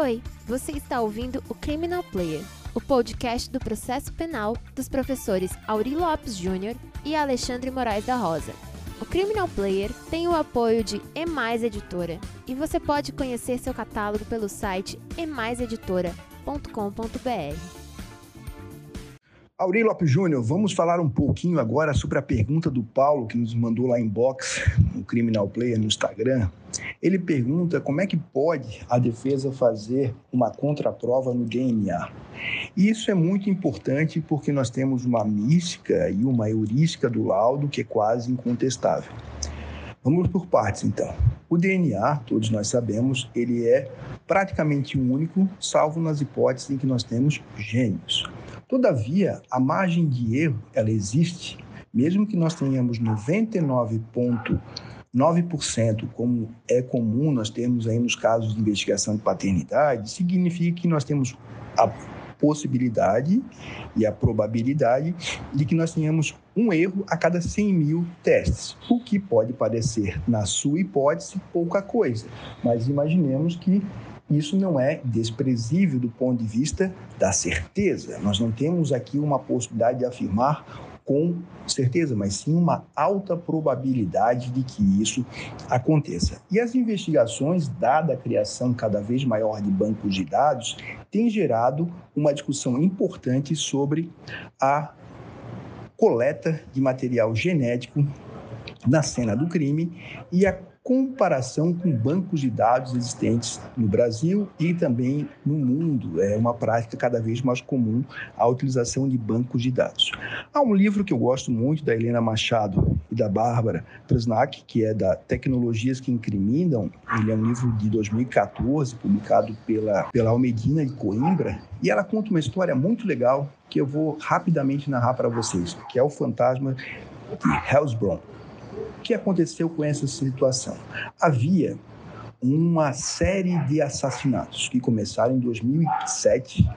Oi, você está ouvindo o Criminal Player, o podcast do processo penal dos professores Auri Lopes Júnior e Alexandre Moraes da Rosa. O Criminal Player tem o apoio de Emais Editora e você pode conhecer seu catálogo pelo site emaiseditora.com.br. Aurélio Lopes Júnior, vamos falar um pouquinho agora sobre a pergunta do Paulo, que nos mandou lá em box, no Criminal Player, no Instagram. Ele pergunta como é que pode a defesa fazer uma contraprova no DNA. E isso é muito importante porque nós temos uma mística e uma heurística do laudo que é quase incontestável. Vamos por partes, então. O DNA, todos nós sabemos, ele é praticamente único, salvo nas hipóteses em que nós temos gêmeos. Todavia, a margem de erro, ela existe, mesmo que nós tenhamos 99,9%, como é comum nós termos aí nos casos de investigação de paternidade, significa que nós temos a possibilidade e a probabilidade de que nós tenhamos um erro a cada 100 mil testes, o que pode parecer, na sua hipótese, pouca coisa, mas imaginemos que isso não é desprezível do ponto de vista da certeza. Nós não temos aqui uma possibilidade de afirmar com certeza, mas sim uma alta probabilidade de que isso aconteça. E as investigações, dada a criação cada vez maior de bancos de dados, têm gerado uma discussão importante sobre a coleta de material genético na cena do crime e a comparação com bancos de dados existentes no Brasil e também no mundo. É uma prática cada vez mais comum a utilização de bancos de dados. Há um livro que eu gosto muito da Helena Machado e da Bárbara Presnak, que é da Tecnologias que Incriminam. Ele é um livro de 2014, publicado pela, pela Almedina de Coimbra, e ela conta uma história muito legal que eu vou rapidamente narrar para vocês, que é o fantasma de Hellsbron. O que aconteceu com essa situação? Havia uma série de assassinatos que começaram em 2007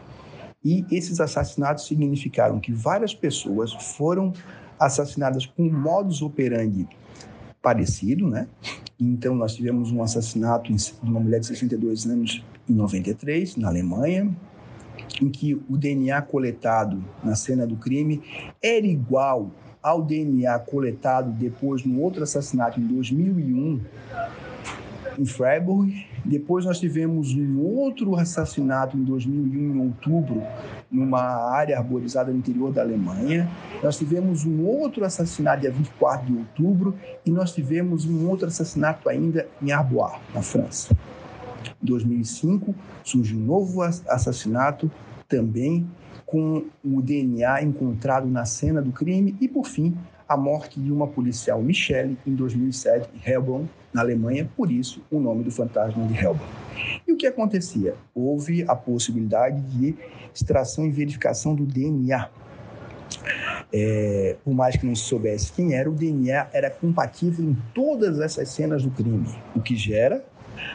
e esses assassinatos significaram que várias pessoas foram assassinadas com modus operandi parecido, né? Então nós tivemos um assassinato de uma mulher de 62 anos em 93 na Alemanha, em que o DNA coletado na cena do crime era igual ao DNA coletado depois no outro assassinato em 2001 em Freiburg. Depois nós tivemos um outro assassinato em 2001 em outubro numa área arborizada no interior da Alemanha. Nós tivemos um outro assassinato dia 24 de outubro e nós tivemos um outro assassinato ainda em Arbois, na França. Em 2005 surge um novo assassinato também com o DNA encontrado na cena do crime e, por fim, a morte de uma policial Michelle em 2007 em Helbron, na Alemanha, por isso o nome do fantasma de Helbron. E o que acontecia? Houve a possibilidade de extração e verificação do DNA. É, por mais que não se soubesse quem era, o DNA era compatível em todas essas cenas do crime, o que gera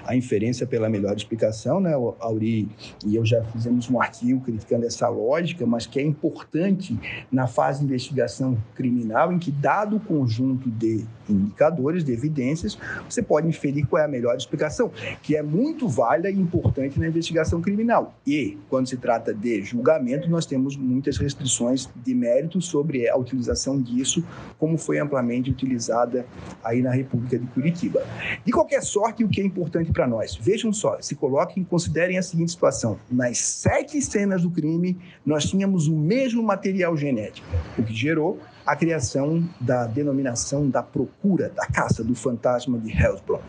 a inferência pela melhor explicação, né? Auri e eu já fizemos um artigo criticando essa lógica, mas que é importante na fase de investigação criminal, em que, dado o conjunto de indicadores, de evidências, você pode inferir qual é a melhor explicação, que é muito válida e importante na investigação criminal. E, quando se trata de julgamento, nós temos muitas restrições de mérito sobre a utilização disso, como foi amplamente utilizada aí na República de Curitiba. De qualquer sorte, o que é importante para nós, vejam só, se coloquem, considerem a seguinte situação: nas sete cenas do crime, nós tínhamos o mesmo material genético, o que gerou a criação da denominação da procura, da caça do fantasma de Hellsbron.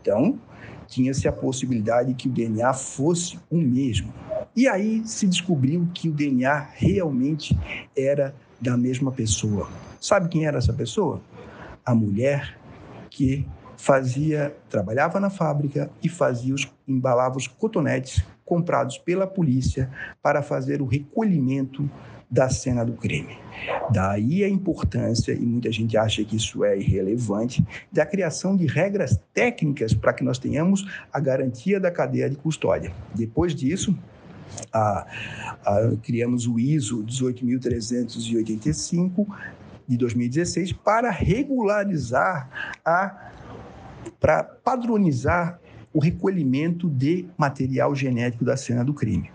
Então, tinha-se a possibilidade que o DNA fosse o mesmo. E aí se descobriu que o DNA realmente era da mesma pessoa. Sabe quem era essa pessoa? A mulher que fazia, trabalhava na fábrica e fazia os, embalava os cotonetes comprados pela polícia para fazer o recolhimento da cena do crime. Daí a importância, e muita gente acha que isso é irrelevante, da criação de regras técnicas para que nós tenhamos a garantia da cadeia de custódia. Depois disso, a, a, criamos o ISO 18385 de 2016 para regularizar a para padronizar o recolhimento de material genético da cena do crime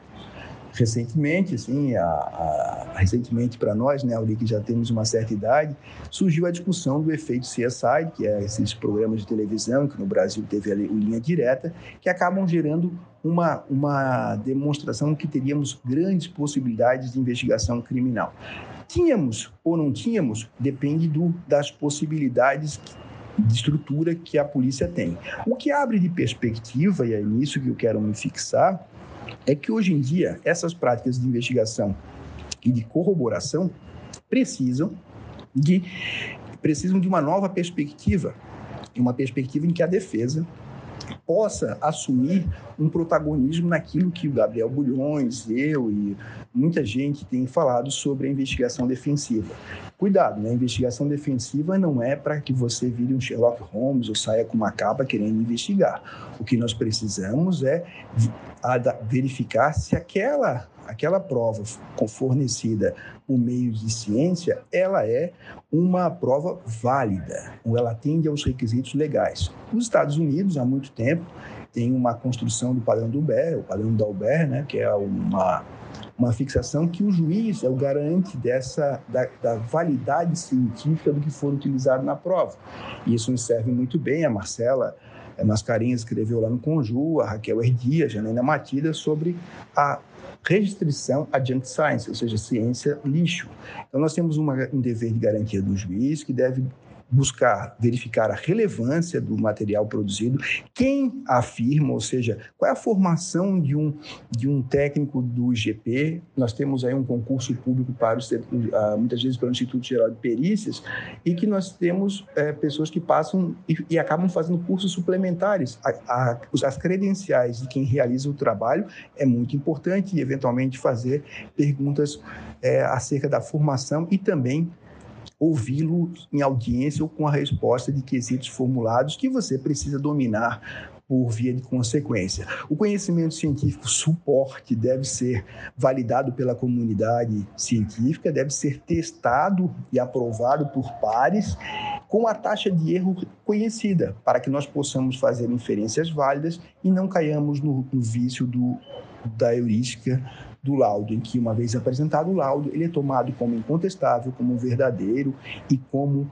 recentemente, assim, a, a, recentemente para nós, né, ali que já temos uma certa idade, surgiu a discussão do efeito CSI, que é esses programas de televisão que no Brasil teve o linha direta, que acabam gerando uma, uma demonstração que teríamos grandes possibilidades de investigação criminal. Tínhamos ou não tínhamos, depende do, das possibilidades de estrutura que a polícia tem. O que abre de perspectiva, e é nisso que eu quero me fixar, é que hoje em dia essas práticas de investigação e de corroboração precisam de precisam de uma nova perspectiva, uma perspectiva em que a defesa possa assumir um protagonismo naquilo que o Gabriel Bulhões, eu e muita gente tem falado sobre a investigação defensiva. Cuidado, né? A investigação defensiva não é para que você vire um Sherlock Holmes ou saia com uma capa querendo investigar. O que nós precisamos é verificar se aquela aquela prova fornecida por meio de ciência, ela é uma prova válida, ou ela atende aos requisitos legais. Nos Estados Unidos, há muito tempo, tem uma construção do padrão do Uber, o padrão da Uber, né, que é uma uma fixação que o juiz é o garante dessa da, da, validade científica do que for utilizado na prova. E isso nos serve muito bem. A Marcela a Mascarinha escreveu lá no Conju, a Raquel Herdia, a Janaina Matida, sobre a restrição a junk science, ou seja, ciência lixo. Então, nós temos uma, um dever de garantia do juiz que deve buscar verificar a relevância do material produzido, quem afirma, ou seja, qual é a formação de um, de um técnico do IGP. Nós temos aí um concurso público para ah, muitas vezes pelo Instituto Geral de Perícias, e que nós temos é, pessoas que passam e, e, acabam fazendo cursos suplementares. A, a, as credenciais de quem realiza o trabalho é muito importante e, eventualmente, fazer perguntas é, acerca da formação e também ouvi-lo em audiência ou com a resposta de quesitos formulados que você precisa dominar por via de consequência. O conhecimento científico suporte deve ser validado pela comunidade científica, deve ser testado e aprovado por pares com a taxa de erro conhecida, para que nós possamos fazer inferências válidas e não caiamos no, no vício do, da heurística do laudo, em que, uma vez apresentado o laudo, ele é tomado como incontestável, como verdadeiro e como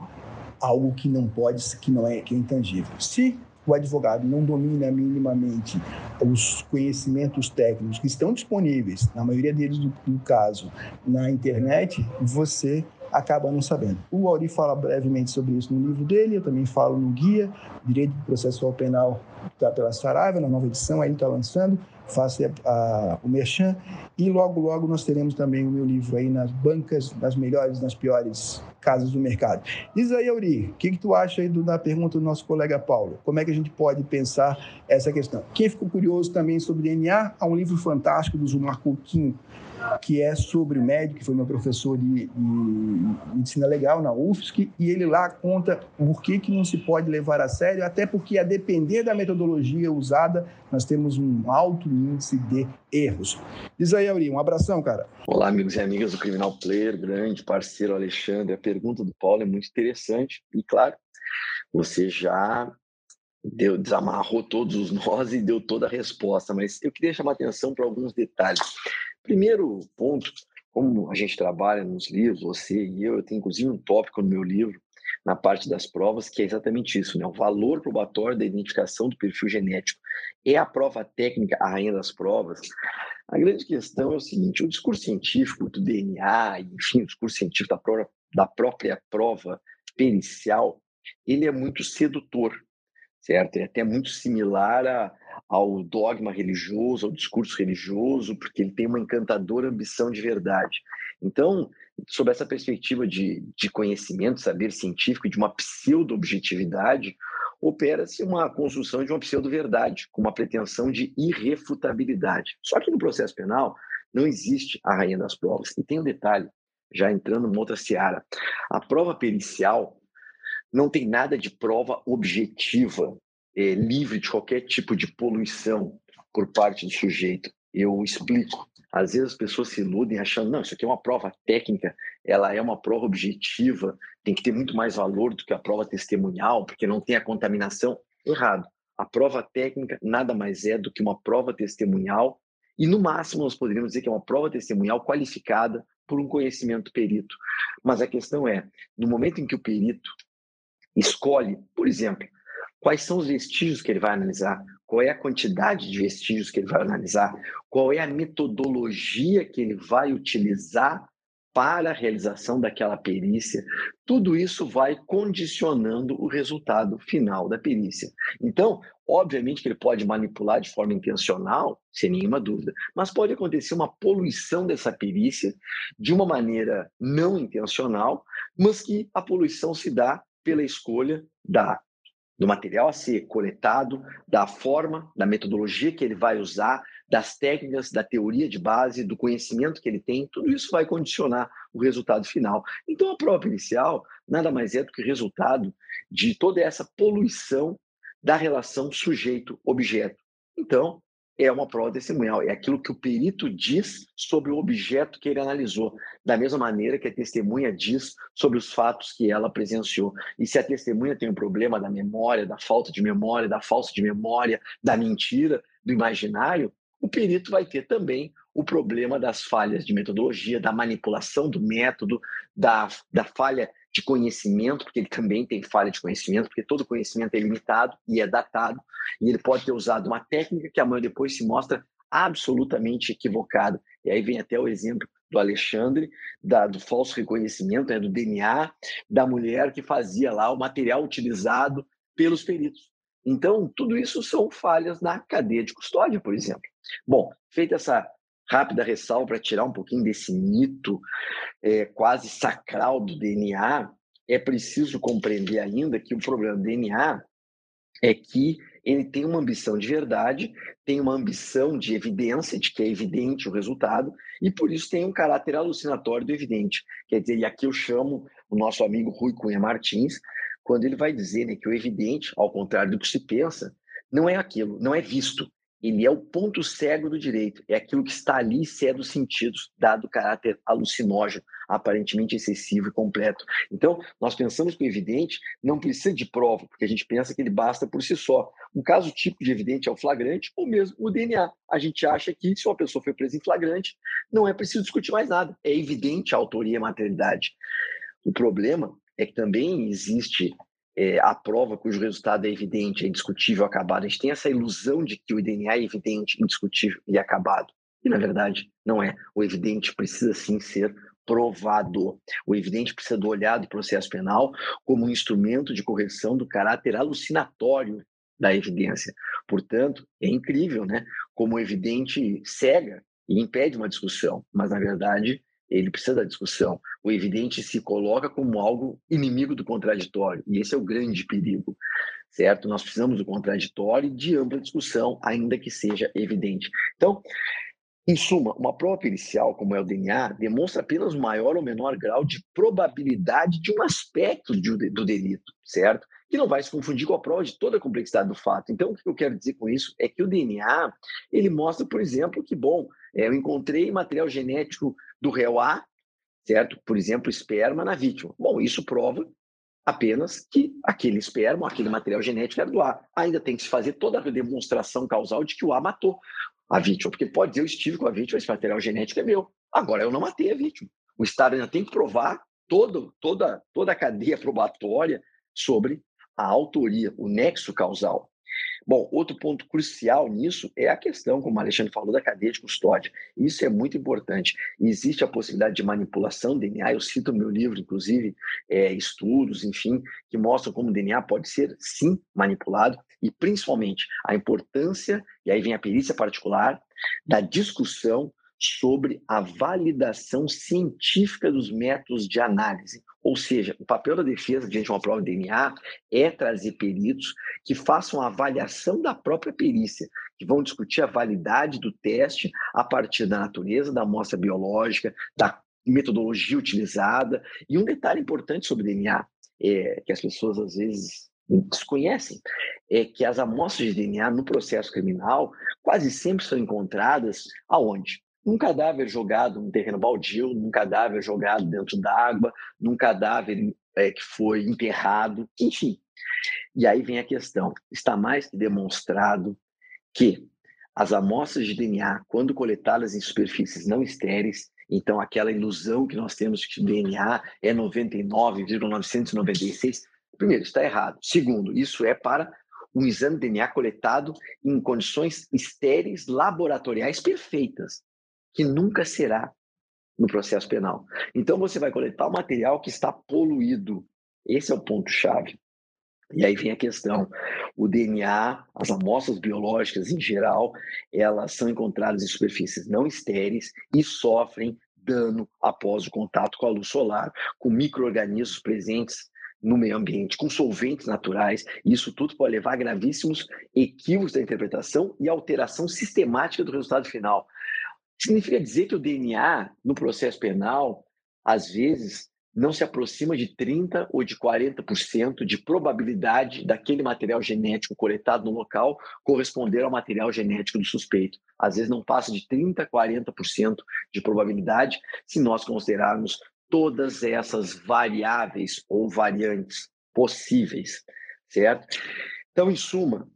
algo que não pode, que não é, que é intangível. Se o advogado não domina minimamente os conhecimentos técnicos que estão disponíveis, na maioria deles do, caso, na internet, você acaba não sabendo. O Auri fala brevemente sobre isso no livro dele, eu também falo no guia, Direito Processual Penal, está pela Saraiva, na nova edição, aí ele está lançando faça a, o merchan. E logo, logo nós teremos também o meu livro aí nas bancas, nas melhores, nas piores casas do mercado. Diz aí, Auri, o que, que tu acha aí do, da pergunta do nosso colega Paulo? Como é que a gente pode pensar essa questão? Quem ficou curioso também sobre DNA, há um livro fantástico do Zumar Coutinho, que é sobre o médico, que foi meu professor de, de, medicina legal na UFSC, e ele lá conta por que, que não se pode levar a sério, até porque, a depender da metodologia usada, nós temos um alto índice de erros. Diz aí, Auri, um abração, cara. Olá, amigos e amigas do Criminal Player, grande parceiro Alexandre. A pergunta do Paulo é muito interessante e, claro, você já deu, desamarrou todos os nós e deu toda a resposta, mas eu queria chamar atenção para alguns detalhes. Primeiro ponto, como a gente trabalha nos livros, você e eu, eu tenho inclusive um tópico no meu livro, na parte das provas, que é exatamente isso, né? o valor probatório da identificação do perfil genético. É a prova técnica a rainha das provas? A grande questão é o seguinte, o discurso científico do DNA, enfim, o discurso científico da própria, da própria prova pericial, ele é muito sedutor, certo? É até muito similar a, ao dogma religioso, ao discurso religioso, porque ele tem uma encantadora ambição de verdade. Então, sob essa perspectiva de, de conhecimento, saber científico de uma pseudo-objetividade, opera-se uma construção de uma pseudo-verdade, com uma pretensão de irrefutabilidade. Só que no processo penal não existe a rainha das provas. E tem um detalhe, já entrando numa outra seara. A prova pericial não tem nada de prova objetiva é, livre de qualquer tipo de poluição por parte do sujeito. Eu explico. Às vezes as pessoas se iludem achando, não, isso aqui é uma prova técnica, ela é uma prova objetiva, tem que ter muito mais valor do que a prova testemunhal, porque não tem a contaminação. Errado. a prova técnica nada mais é do que uma prova testemunhal e, no máximo, nós poderíamos dizer que é uma prova testemunhal qualificada por um conhecimento perito. Mas a questão é, no momento em que o perito escolhe, por exemplo, quais são os vestígios que ele vai analisar, qual é a quantidade de vestígios que ele vai analisar, qual é a metodologia que ele vai utilizar para a realização daquela perícia, tudo isso vai condicionando o resultado final da perícia. Então, obviamente que ele pode manipular de forma intencional, sem nenhuma dúvida, mas pode acontecer uma poluição dessa perícia de uma maneira não intencional, mas que a poluição se dá pela escolha da do material a ser coletado, da forma, da metodologia que ele vai usar, das técnicas, da teoria de base, do conhecimento que ele tem, tudo isso vai condicionar o resultado final. Então, a prova inicial nada mais é do que resultado de toda essa poluição da relação sujeito-objeto. Então, é uma prova testemunhal, é aquilo que o perito diz sobre o objeto que ele analisou, da mesma maneira que a testemunha diz sobre os fatos que ela presenciou. E se a testemunha tem um problema da memória, da falta de memória, da falsa de memória, da mentira, do imaginário, o perito vai ter também o problema das falhas de metodologia, da manipulação do método, da, da falha de conhecimento, porque ele também tem falha de conhecimento, porque todo conhecimento é limitado e é datado, e ele pode ter usado uma técnica que amanhã depois se mostra absolutamente equivocada. E aí vem até o exemplo do Alexandre, da, do falso reconhecimento, né, do DNA, da mulher que fazia lá o material utilizado pelos peritos. Então, tudo isso são falhas na cadeia de custódia, por exemplo. Bom, feita essa rápida ressalva para tirar um pouquinho desse mito é, quase sacral do DNA, é preciso compreender ainda que o problema do DNA é que ele tem uma ambição de verdade, tem uma ambição de evidência, de que é evidente o resultado, e por isso tem um caráter alucinatório do evidente. Quer dizer, e aqui eu chamo o nosso amigo Rui Cunha Martins, quando ele vai dizer né, que o evidente, ao contrário do que se pensa, não é aquilo, não é visto, ele é o ponto cego do direito, é aquilo que está ali cede os sentidos, dado o caráter alucinógeno, aparentemente excessivo e completo. Então, nós pensamos que o evidente não precisa de prova, porque a gente pensa que ele basta por si só. Um caso típico de evidente é o flagrante ou mesmo o DNA. A gente acha que se uma pessoa foi presa em flagrante, não é preciso discutir mais nada, é evidente a autoria e a materialidade. O problema é que também existe é, a prova cujo resultado é evidente, é indiscutível, acabado. A gente tem essa ilusão de que o DNA é evidente, indiscutível e acabado. E, na verdade, não é. O evidente precisa sim ser provado. O evidente precisa do olhar do processo penal como um instrumento de correção do caráter alucinatório da evidência. Portanto, é incrível, né? Como o evidente cega e impede uma discussão, mas na verdade ele precisa da discussão. O evidente se coloca como algo inimigo do contraditório, e esse é o grande perigo, certo? Nós precisamos do contraditório e de ampla discussão, ainda que seja evidente. Então, em suma, uma prova pericial, como é o DNA, demonstra apenas o maior ou menor grau de probabilidade de um aspecto do delito, certo? Que não vai se confundir com a prova de toda a complexidade do fato. Então, o que eu quero dizer com isso é que o DNA, ele mostra, por exemplo, que, bom, é, eu encontrei material genético do réu A, certo? Por exemplo, esperma na vítima. Bom, isso prova apenas que aquele esperma, aquele material genético era do A. Ainda tem que se fazer toda a demonstração causal de que o A matou a vítima, porque pode dizer eu estive com a vítima, esse material genético é meu. Agora eu não matei a vítima. O Estado ainda tem que provar todo, toda, toda a cadeia probatória sobre a autoria, o nexo causal. Bom, outro ponto crucial nisso é a questão, como o Alexandre falou, da cadeia de custódia. Isso é muito importante. Existe a possibilidade de manipulação do DNA, eu cito no meu livro, inclusive, é, estudos, enfim, que mostram como o DNA pode ser, sim, manipulado, e principalmente a importância, e aí vem a perícia particular, da discussão sobre a validação científica dos métodos de análise. Ou seja, o papel da defesa diante de uma prova de DNA é trazer peritos que façam a avaliação da própria perícia, que vão discutir a validade do teste a partir da natureza da amostra biológica, da metodologia utilizada. E um detalhe importante sobre DNA, é, que as pessoas às vezes desconhecem, é que as amostras de DNA no processo criminal quase sempre são encontradas aonde? Num cadáver jogado num terreno baldio, num cadáver jogado dentro d'água, num cadáver é, que foi enterrado, enfim. E aí vem a questão: está mais que demonstrado que as amostras de DNA, quando coletadas em superfícies não estéreis, então aquela ilusão que nós temos que o DNA é 99,996, primeiro, está errado. Segundo, isso é para um exame de DNA coletado em condições estéreis laboratoriais perfeitas, que nunca será no processo penal. Então você vai coletar o material que está poluído. Esse é o ponto chave. E aí vem a questão: o DNA, as amostras biológicas em geral, elas são encontradas em superfícies não estéreis e sofrem dano após o contato com a luz solar, com micro-organismos presentes no meio ambiente, com solventes naturais. Isso tudo pode levar a gravíssimos equívocos da interpretação e alteração sistemática do resultado final. Significa dizer que o DNA, no processo penal, às vezes, não se aproxima de 30% ou de 40% de probabilidade daquele material genético coletado no local corresponder ao material genético do suspeito. Às vezes não passa de 30%, 40% de probabilidade se nós considerarmos todas essas variáveis ou variantes possíveis, certo? Então, em suma,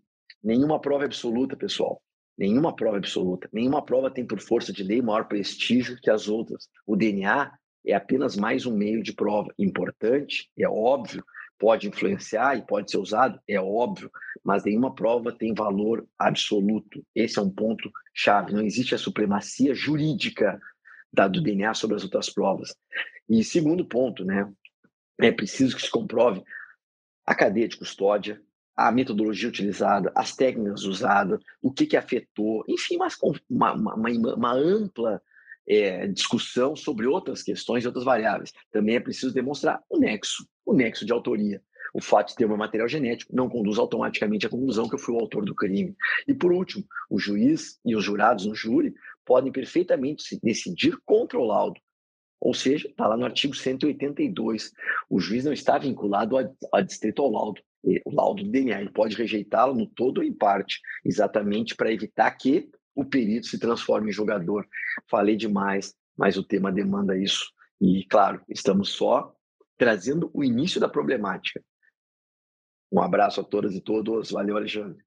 nenhuma prova é absoluta, pessoal. Nenhuma prova absoluta. Nenhuma prova tem, por força de lei, maior prestígio que as outras. O DNA é apenas mais um meio de prova importante, é óbvio, pode influenciar e pode ser usado, é óbvio, mas nenhuma prova tem valor absoluto. Esse é um ponto chave. Não existe a supremacia jurídica da, do DNA sobre as outras provas. E segundo ponto, né, é preciso que se comprove a cadeia de custódia, a metodologia utilizada, as técnicas usadas, o que, que afetou, enfim, uma, uma, uma, uma ampla é, discussão sobre outras questões e outras variáveis. Também é preciso demonstrar o nexo, o nexo de autoria. O fato de ter um material genético não conduz automaticamente à conclusão que eu fui o autor do crime. E por último, o juiz e os jurados no júri podem perfeitamente decidir contra o laudo. Ou seja, está lá no artigo 182. O juiz não está vinculado a, a distrito ao laudo. O laudo do DNA ele pode rejeitá-lo no todo ou em parte, exatamente para evitar que o perito se transforme em jogador. Falei demais, mas o tema demanda isso. E, claro, estamos só trazendo o início da problemática. Um abraço a todas e todos. Valeu, Alexandre.